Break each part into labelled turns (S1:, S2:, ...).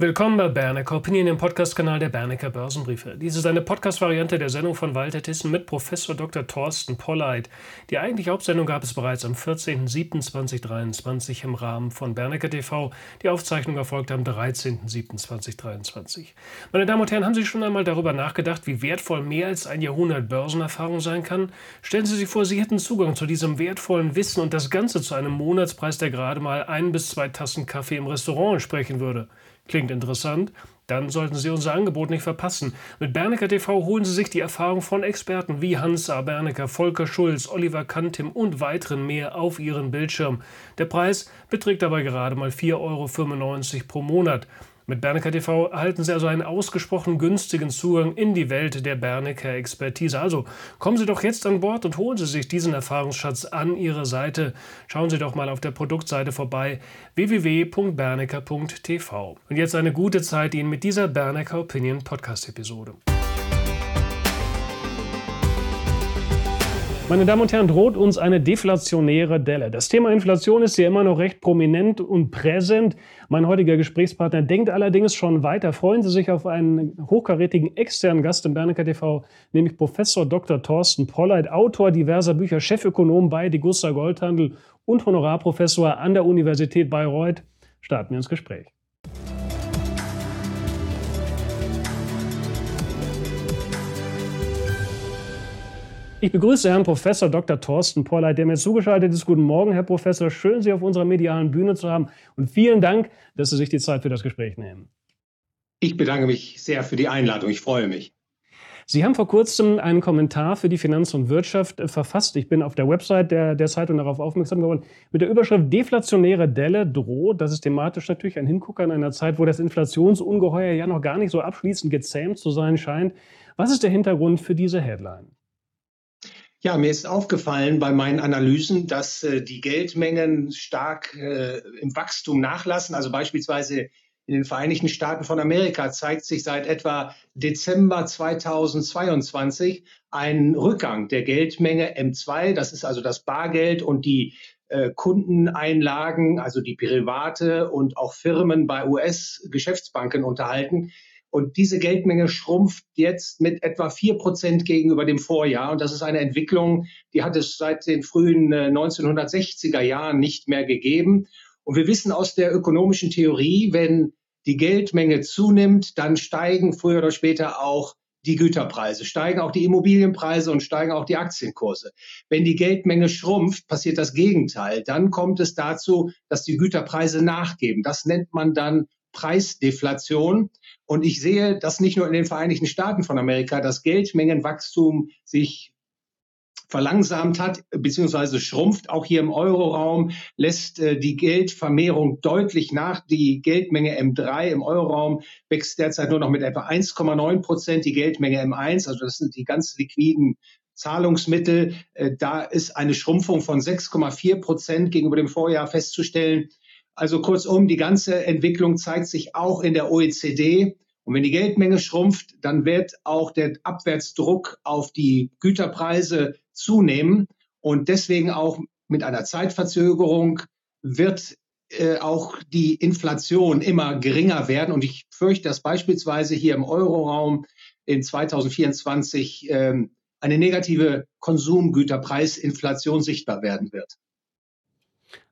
S1: Willkommen bei Bernecker Opinion, dem Podcast-Kanal der Bernecker Börsenbriefe. Dies ist eine Podcast-Variante der Sendung von Walter Thyssen mit Professor Dr. Thorsten Polleit. Die eigentliche Hauptsendung gab es bereits am 14.07.2023 im Rahmen von Bernecker TV. Die Aufzeichnung erfolgte am 13.07.2023. Meine Damen und Herren, haben Sie schon einmal darüber nachgedacht, wie wertvoll mehr als ein Jahrhundert Börsenerfahrung sein kann? Stellen Sie sich vor, Sie hätten Zugang zu diesem wertvollen Wissen und das Ganze zu einem Monatspreis, der gerade mal ein bis zwei Tassen Kaffee im Restaurant entsprechen würde. Klingt interessant? Dann sollten Sie unser Angebot nicht verpassen. Mit Bernecker TV holen Sie sich die Erfahrung von Experten wie Hans A. Bernecker, Volker Schulz, Oliver Kantim und weiteren mehr auf Ihren Bildschirm. Der Preis beträgt dabei gerade mal 4,95 Euro pro Monat. Mit Bernecker TV erhalten Sie also einen ausgesprochen günstigen Zugang in die Welt der Bernecker Expertise. Also kommen Sie doch jetzt an Bord und holen Sie sich diesen Erfahrungsschatz an Ihre Seite. Schauen Sie doch mal auf der Produktseite vorbei www.bernecker.tv. Und jetzt eine gute Zeit Ihnen mit dieser Bernecker Opinion Podcast Episode. Meine Damen und Herren, droht uns eine deflationäre Delle. Das Thema Inflation ist ja immer noch recht prominent und präsent. Mein heutiger Gesprächspartner denkt allerdings schon weiter. Freuen Sie sich auf einen hochkarätigen externen Gast im Bernecker TV, nämlich Professor Dr. Thorsten Polleit, Autor diverser Bücher, Chefökonom bei Degussa Goldhandel und Honorarprofessor an der Universität Bayreuth. Starten wir ins Gespräch. Ich begrüße Herrn Professor Dr. Thorsten Polleit, der mir zugeschaltet ist. Guten Morgen, Herr Professor. Schön, Sie auf unserer medialen Bühne zu haben. Und vielen Dank, dass Sie sich die Zeit für das Gespräch nehmen.
S2: Ich bedanke mich sehr für die Einladung. Ich freue mich.
S1: Sie haben vor kurzem einen Kommentar für die Finanz und Wirtschaft äh, verfasst. Ich bin auf der Website der, der Zeitung darauf aufmerksam geworden. Mit der Überschrift Deflationäre Delle droht. Das ist thematisch natürlich ein Hingucker in einer Zeit, wo das Inflationsungeheuer ja noch gar nicht so abschließend gezähmt zu sein scheint. Was ist der Hintergrund für diese Headline?
S2: Ja, mir ist aufgefallen bei meinen Analysen, dass äh, die Geldmengen stark äh, im Wachstum nachlassen. Also beispielsweise in den Vereinigten Staaten von Amerika zeigt sich seit etwa Dezember 2022 ein Rückgang der Geldmenge M2. Das ist also das Bargeld und die äh, Kundeneinlagen, also die Private und auch Firmen bei US-Geschäftsbanken unterhalten. Und diese Geldmenge schrumpft jetzt mit etwa vier Prozent gegenüber dem Vorjahr. Und das ist eine Entwicklung, die hat es seit den frühen 1960er äh, Jahren nicht mehr gegeben. Und wir wissen aus der ökonomischen Theorie, wenn die Geldmenge zunimmt, dann steigen früher oder später auch die Güterpreise, steigen auch die Immobilienpreise und steigen auch die Aktienkurse. Wenn die Geldmenge schrumpft, passiert das Gegenteil. Dann kommt es dazu, dass die Güterpreise nachgeben. Das nennt man dann Preisdeflation. Und ich sehe, dass nicht nur in den Vereinigten Staaten von Amerika das Geldmengenwachstum sich verlangsamt hat beziehungsweise schrumpft. Auch hier im Euroraum lässt äh, die Geldvermehrung deutlich nach. Die Geldmenge M3 im Euroraum wächst derzeit nur noch mit etwa 1,9 Prozent. Die Geldmenge M1, also das sind die ganz liquiden Zahlungsmittel, äh, da ist eine Schrumpfung von 6,4 Prozent gegenüber dem Vorjahr festzustellen. Also kurzum, die ganze Entwicklung zeigt sich auch in der OECD. Und wenn die Geldmenge schrumpft, dann wird auch der Abwärtsdruck auf die Güterpreise zunehmen. Und deswegen auch mit einer Zeitverzögerung wird äh, auch die Inflation immer geringer werden. Und ich fürchte, dass beispielsweise hier im Euroraum in 2024 äh, eine negative Konsumgüterpreisinflation sichtbar werden wird.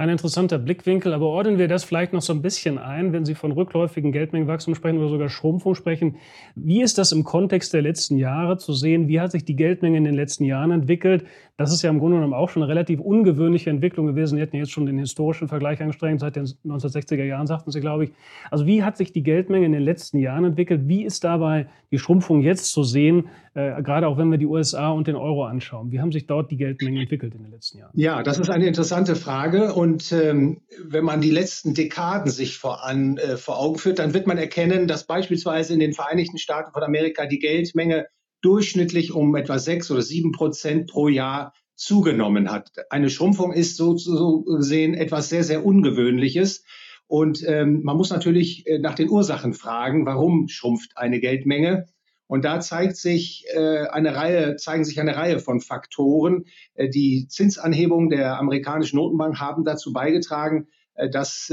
S1: Ein interessanter Blickwinkel, aber ordnen wir das vielleicht noch so ein bisschen ein, wenn Sie von rückläufigen Geldmengenwachstum sprechen oder sogar Schrumpfung sprechen. Wie ist das im Kontext der letzten Jahre zu sehen? Wie hat sich die Geldmenge in den letzten Jahren entwickelt? Das ist ja im Grunde genommen auch schon eine relativ ungewöhnliche Entwicklung gewesen. Sie hätten jetzt schon den historischen Vergleich angestrengt, seit den 1960er Jahren, sagten Sie, glaube ich. Also wie hat sich die Geldmenge in den letzten Jahren entwickelt? Wie ist dabei die Schrumpfung jetzt zu sehen, äh, gerade auch wenn wir die USA und den Euro anschauen? Wie haben sich dort die Geldmengen entwickelt in den letzten Jahren?
S2: Ja, das ist eine interessante Frage. Und und ähm, wenn man die letzten Dekaden sich vor, an, äh, vor Augen führt, dann wird man erkennen, dass beispielsweise in den Vereinigten Staaten von Amerika die Geldmenge durchschnittlich um etwa sechs oder sieben Prozent pro Jahr zugenommen hat. Eine Schrumpfung ist so, so gesehen etwas sehr, sehr Ungewöhnliches. Und ähm, man muss natürlich äh, nach den Ursachen fragen, warum schrumpft eine Geldmenge? Und da zeigt sich äh, eine Reihe, zeigen sich eine Reihe von Faktoren. Äh, die Zinsanhebungen der amerikanischen Notenbank haben dazu beigetragen, äh, dass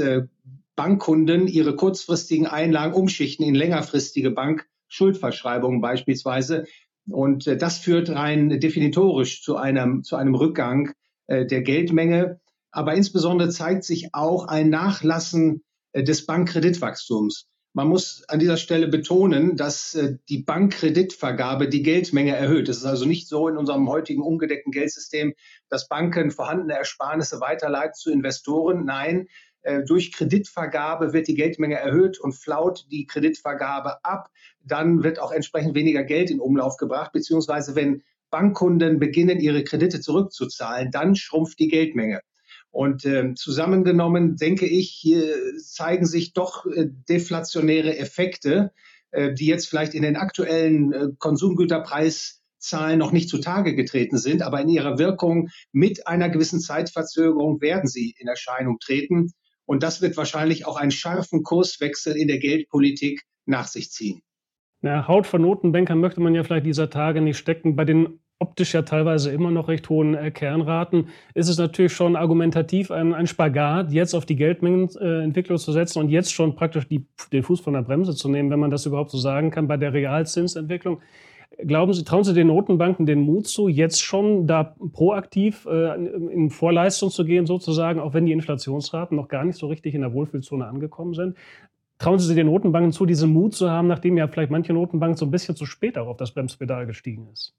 S2: Bankkunden ihre kurzfristigen Einlagen umschichten in längerfristige Bankschuldverschreibungen beispielsweise. Und das führt rein definitorisch zu einem, zu einem Rückgang der Geldmenge. Aber insbesondere zeigt sich auch ein Nachlassen des Bankkreditwachstums. Man muss an dieser Stelle betonen, dass äh, die Bankkreditvergabe die Geldmenge erhöht. Es ist also nicht so in unserem heutigen ungedeckten Geldsystem, dass Banken vorhandene Ersparnisse weiterleiten zu Investoren. Nein, äh, durch Kreditvergabe wird die Geldmenge erhöht und flaut die Kreditvergabe ab. Dann wird auch entsprechend weniger Geld in Umlauf gebracht, beziehungsweise wenn Bankkunden beginnen, ihre Kredite zurückzuzahlen, dann schrumpft die Geldmenge. Und äh, zusammengenommen, denke ich, hier zeigen sich doch äh, deflationäre Effekte, äh, die jetzt vielleicht in den aktuellen äh, Konsumgüterpreiszahlen noch nicht zutage getreten sind, aber in ihrer Wirkung mit einer gewissen Zeitverzögerung werden sie in Erscheinung treten. Und das wird wahrscheinlich auch einen scharfen Kurswechsel in der Geldpolitik nach sich ziehen.
S1: Na, Haut von Notenbankern möchte man ja vielleicht dieser Tage nicht stecken. Bei den optisch ja teilweise immer noch recht hohen äh, Kernraten, ist es natürlich schon argumentativ ein, ein Spagat, jetzt auf die Geldmengenentwicklung äh, zu setzen und jetzt schon praktisch die, den Fuß von der Bremse zu nehmen, wenn man das überhaupt so sagen kann, bei der Realzinsentwicklung. Glauben Sie, trauen Sie den Notenbanken den Mut zu, jetzt schon da proaktiv äh, in Vorleistung zu gehen, sozusagen, auch wenn die Inflationsraten noch gar nicht so richtig in der Wohlfühlzone angekommen sind? Trauen Sie den Notenbanken zu, diesen Mut zu haben, nachdem ja vielleicht manche Notenbank so ein bisschen zu spät auch auf das Bremspedal gestiegen ist?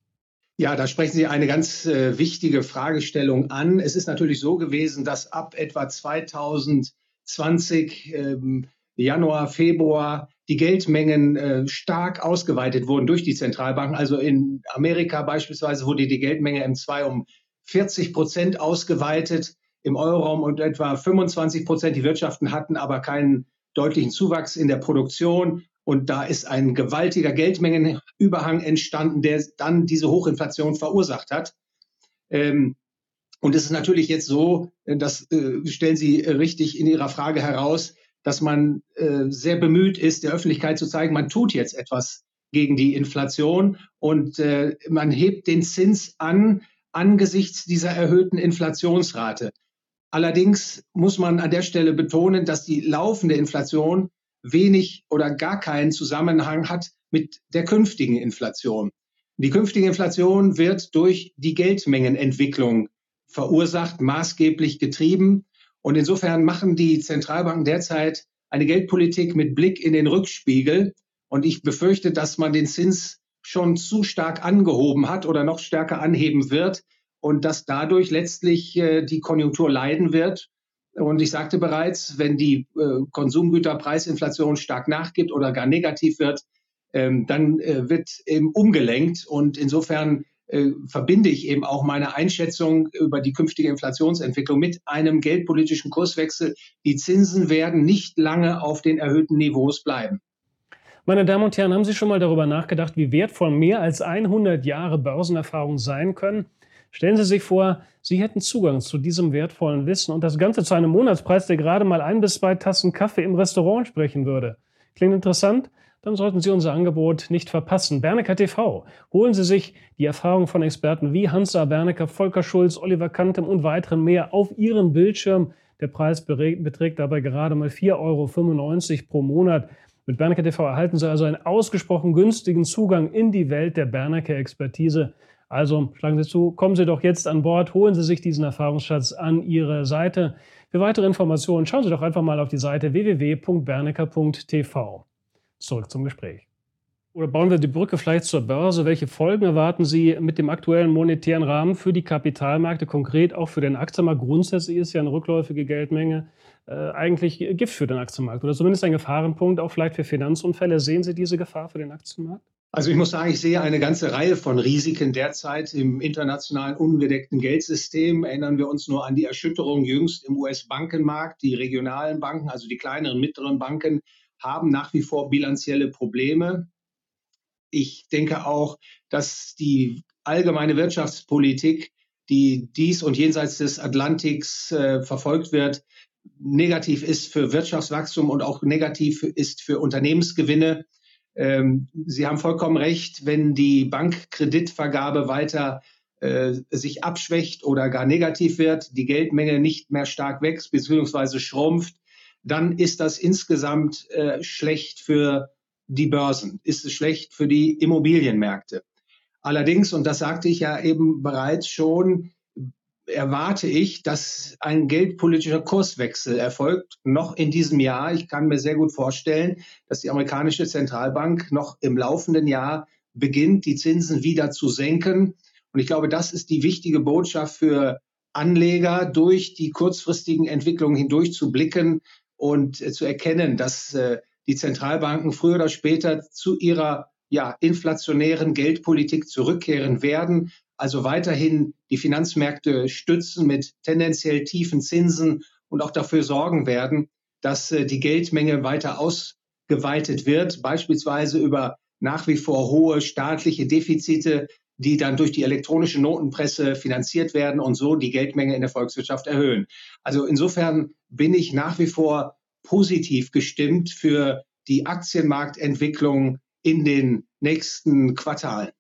S2: Ja, da sprechen Sie eine ganz äh, wichtige Fragestellung an. Es ist natürlich so gewesen, dass ab etwa 2020, ähm, Januar, Februar, die Geldmengen äh, stark ausgeweitet wurden durch die Zentralbanken. Also in Amerika beispielsweise wurde die Geldmenge M2 um 40 Prozent ausgeweitet, im Euroraum und etwa 25 Prozent. Die Wirtschaften hatten aber keinen deutlichen Zuwachs in der Produktion. Und da ist ein gewaltiger Geldmengenüberhang entstanden, der dann diese Hochinflation verursacht hat. Ähm, und es ist natürlich jetzt so, äh, das äh, stellen Sie richtig in Ihrer Frage heraus, dass man äh, sehr bemüht ist, der Öffentlichkeit zu zeigen, man tut jetzt etwas gegen die Inflation und äh, man hebt den Zins an angesichts dieser erhöhten Inflationsrate. Allerdings muss man an der Stelle betonen, dass die laufende Inflation wenig oder gar keinen Zusammenhang hat mit der künftigen Inflation. Die künftige Inflation wird durch die Geldmengenentwicklung verursacht, maßgeblich getrieben. Und insofern machen die Zentralbanken derzeit eine Geldpolitik mit Blick in den Rückspiegel. Und ich befürchte, dass man den Zins schon zu stark angehoben hat oder noch stärker anheben wird und dass dadurch letztlich äh, die Konjunktur leiden wird und ich sagte bereits, wenn die äh, Konsumgüterpreisinflation stark nachgibt oder gar negativ wird, ähm, dann äh, wird eben umgelenkt. Und insofern äh, verbinde ich eben auch meine Einschätzung über die künftige Inflationsentwicklung mit einem geldpolitischen Kurswechsel. Die Zinsen werden nicht lange auf den erhöhten Niveaus bleiben.
S1: Meine Damen und Herren, haben Sie schon mal darüber nachgedacht, wie wertvoll mehr als 100 Jahre Börsenerfahrung sein können? Stellen Sie sich vor, Sie hätten Zugang zu diesem wertvollen Wissen und das Ganze zu einem Monatspreis, der gerade mal ein bis zwei Tassen Kaffee im Restaurant sprechen würde. Klingt interessant? Dann sollten Sie unser Angebot nicht verpassen. Bernecker TV. Holen Sie sich die Erfahrung von Experten wie Hansa Bernecker, Volker Schulz, Oliver Kantem und weiteren mehr auf Ihren Bildschirm. Der Preis beträgt dabei gerade mal 4,95 Euro pro Monat. Mit Bernecker TV erhalten Sie also einen ausgesprochen günstigen Zugang in die Welt der Bernecker Expertise. Also schlagen Sie zu, kommen Sie doch jetzt an Bord, holen Sie sich diesen Erfahrungsschatz an Ihre Seite. Für weitere Informationen schauen Sie doch einfach mal auf die Seite www.bernecker.tv. Zurück zum Gespräch. Oder bauen wir die Brücke vielleicht zur Börse? Welche Folgen erwarten Sie mit dem aktuellen monetären Rahmen für die Kapitalmärkte, konkret auch für den Aktienmarkt? Grundsätzlich ist ja eine rückläufige Geldmenge äh, eigentlich Gift für den Aktienmarkt oder zumindest ein Gefahrenpunkt, auch vielleicht für Finanzunfälle. Sehen Sie diese Gefahr für den Aktienmarkt?
S2: Also ich muss sagen, ich sehe eine ganze Reihe von Risiken derzeit im internationalen ungedeckten Geldsystem. Erinnern wir uns nur an die Erschütterung jüngst im US-Bankenmarkt. Die regionalen Banken, also die kleineren, mittleren Banken, haben nach wie vor bilanzielle Probleme. Ich denke auch, dass die allgemeine Wirtschaftspolitik, die dies und jenseits des Atlantiks äh, verfolgt wird, negativ ist für Wirtschaftswachstum und auch negativ ist für Unternehmensgewinne. Ähm, Sie haben vollkommen recht, wenn die Bankkreditvergabe weiter äh, sich abschwächt oder gar negativ wird, die Geldmenge nicht mehr stark wächst bzw. schrumpft, dann ist das insgesamt äh, schlecht für die Börsen, ist es schlecht für die Immobilienmärkte. Allerdings, und das sagte ich ja eben bereits schon, erwarte ich, dass ein geldpolitischer Kurswechsel erfolgt, noch in diesem Jahr. Ich kann mir sehr gut vorstellen, dass die amerikanische Zentralbank noch im laufenden Jahr beginnt, die Zinsen wieder zu senken. Und ich glaube, das ist die wichtige Botschaft für Anleger, durch die kurzfristigen Entwicklungen hindurch zu blicken und äh, zu erkennen, dass äh, die Zentralbanken früher oder später zu ihrer ja, inflationären Geldpolitik zurückkehren werden, also weiterhin die Finanzmärkte stützen mit tendenziell tiefen Zinsen und auch dafür sorgen werden, dass äh, die Geldmenge weiter ausgeweitet wird, beispielsweise über nach wie vor hohe staatliche Defizite, die dann durch die elektronische Notenpresse finanziert werden und so die Geldmenge in der Volkswirtschaft erhöhen. Also insofern bin ich nach wie vor positiv gestimmt für die Aktienmarktentwicklung in den nächsten Quartalen.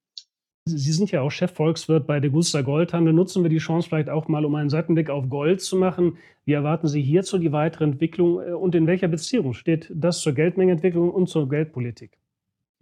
S1: Sie sind ja auch Chefvolkswirt bei Degusta Goldhandel. Nutzen wir die Chance vielleicht auch mal, um einen Seitenblick auf Gold zu machen. Wie erwarten Sie hierzu die weitere Entwicklung äh, und in welcher Beziehung steht das zur Geldmengenentwicklung und zur Geldpolitik?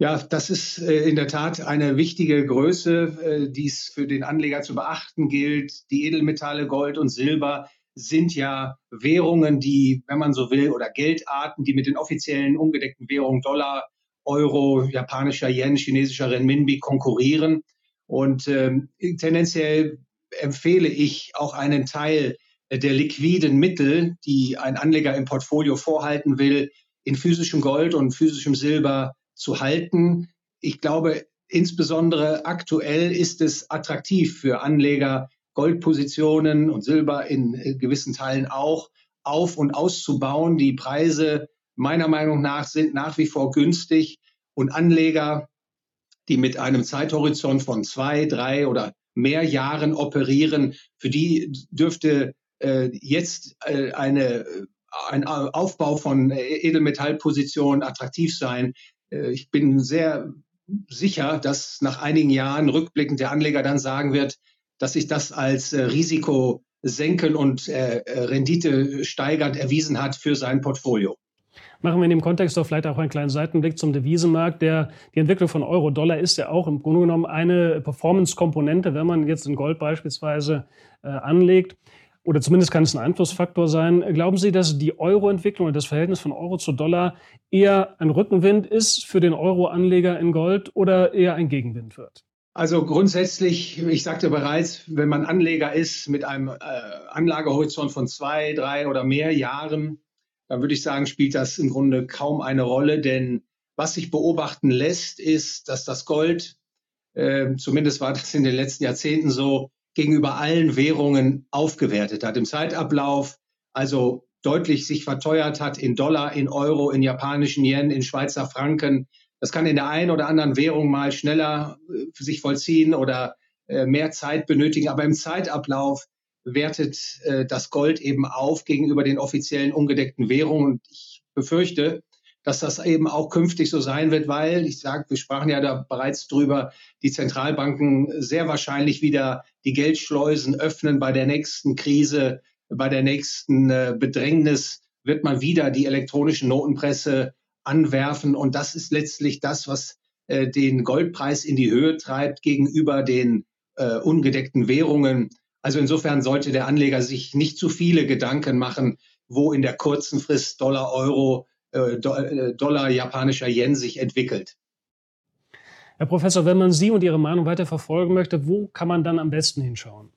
S2: Ja, das ist äh, in der Tat eine wichtige Größe, äh, die es für den Anleger zu beachten gilt. Die Edelmetalle Gold und Silber sind ja Währungen, die, wenn man so will, oder Geldarten, die mit den offiziellen ungedeckten Währungen Dollar, Euro, japanischer Yen, chinesischer Renminbi konkurrieren. Und ähm, tendenziell empfehle ich auch einen Teil der liquiden Mittel, die ein Anleger im Portfolio vorhalten will, in physischem Gold und physischem Silber zu halten. Ich glaube, insbesondere aktuell ist es attraktiv für Anleger, Goldpositionen und Silber in äh, gewissen Teilen auch auf und auszubauen. Die Preise meiner Meinung nach sind nach wie vor günstig und Anleger, die mit einem Zeithorizont von zwei, drei oder mehr Jahren operieren, für die dürfte äh, jetzt äh, eine, ein Aufbau von Edelmetallpositionen attraktiv sein. Äh, ich bin sehr sicher, dass nach einigen Jahren rückblickend der Anleger dann sagen wird, dass sich das als äh, Risiko senken und äh, äh, Rendite steigernd erwiesen hat für sein Portfolio.
S1: Machen wir in dem Kontext doch vielleicht auch einen kleinen Seitenblick zum Devisenmarkt. Der, die Entwicklung von Euro-Dollar ist ja auch im Grunde genommen eine Performance-Komponente, wenn man jetzt in Gold beispielsweise äh, anlegt. Oder zumindest kann es ein Einflussfaktor sein. Glauben Sie, dass die Euro-Entwicklung und das Verhältnis von Euro zu Dollar eher ein Rückenwind ist für den Euro-Anleger in Gold oder eher ein Gegenwind wird?
S2: Also grundsätzlich, ich sagte bereits, wenn man Anleger ist mit einem äh, Anlagehorizont von zwei, drei oder mehr Jahren, dann würde ich sagen, spielt das im Grunde kaum eine Rolle, denn was sich beobachten lässt, ist, dass das Gold, äh, zumindest war das in den letzten Jahrzehnten so, gegenüber allen Währungen aufgewertet hat. Im Zeitablauf also deutlich sich verteuert hat in Dollar, in Euro, in japanischen Yen, in Schweizer Franken, das kann in der einen oder anderen Währung mal schneller äh, sich vollziehen oder äh, mehr Zeit benötigen. Aber im Zeitablauf wertet äh, das Gold eben auf gegenüber den offiziellen ungedeckten Währungen. Und ich befürchte, dass das eben auch künftig so sein wird, weil ich sage, wir sprachen ja da bereits drüber, die Zentralbanken sehr wahrscheinlich wieder die Geldschleusen öffnen bei der nächsten Krise, bei der nächsten Bedrängnis wird man wieder die elektronische Notenpresse anwerfen. Und das ist letztlich das, was äh, den Goldpreis in die Höhe treibt gegenüber den äh, ungedeckten Währungen. Also insofern sollte der Anleger sich nicht zu viele Gedanken machen, wo in der kurzen Frist Dollar, Euro, äh, äh Dollar, japanischer Yen sich entwickelt.
S1: Herr Professor, wenn man Sie und Ihre Meinung weiter verfolgen möchte, wo kann man dann am besten hinschauen?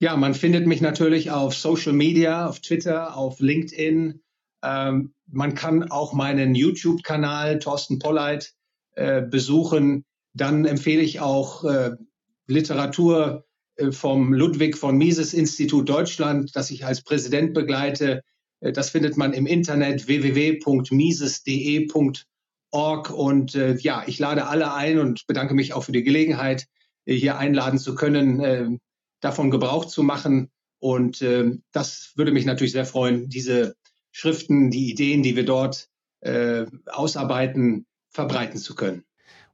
S2: Ja, man findet mich natürlich auf Social Media, auf Twitter, auf LinkedIn, ähm, man kann auch meinen YouTube-Kanal Thorsten Polleit äh, besuchen. Dann empfehle ich auch äh, Literatur vom Ludwig von Mises Institut Deutschland, das ich als Präsident begleite. Äh, das findet man im Internet www.mises.de.org. Und äh, ja, ich lade alle ein und bedanke mich auch für die Gelegenheit, äh, hier einladen zu können, davon Gebrauch zu machen. Und das würde mich natürlich sehr freuen, diese Schriften, die Ideen, die wir dort äh, ausarbeiten, verbreiten zu können.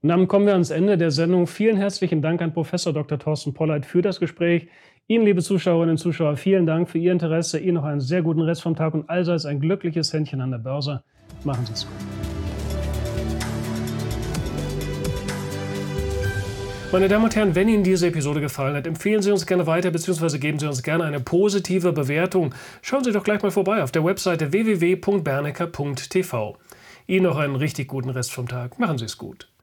S1: Und damit kommen wir ans Ende der Sendung. Vielen herzlichen Dank an Professor Dr. Thorsten Polleit für das Gespräch. Ihnen, liebe Zuschauerinnen und Zuschauer, vielen Dank für Ihr Interesse. Ihnen noch einen sehr guten Rest vom Tag und allseits ein glückliches Händchen an der Börse. Machen Sie es gut. Meine Damen und Herren, wenn Ihnen diese Episode gefallen hat, empfehlen Sie uns gerne weiter bzw. geben Sie uns gerne eine positive Bewertung. Schauen Sie doch gleich mal vorbei auf der Webseite www.bernecker.tv. Ihnen noch einen richtig guten Rest vom Tag. Machen Sie es gut.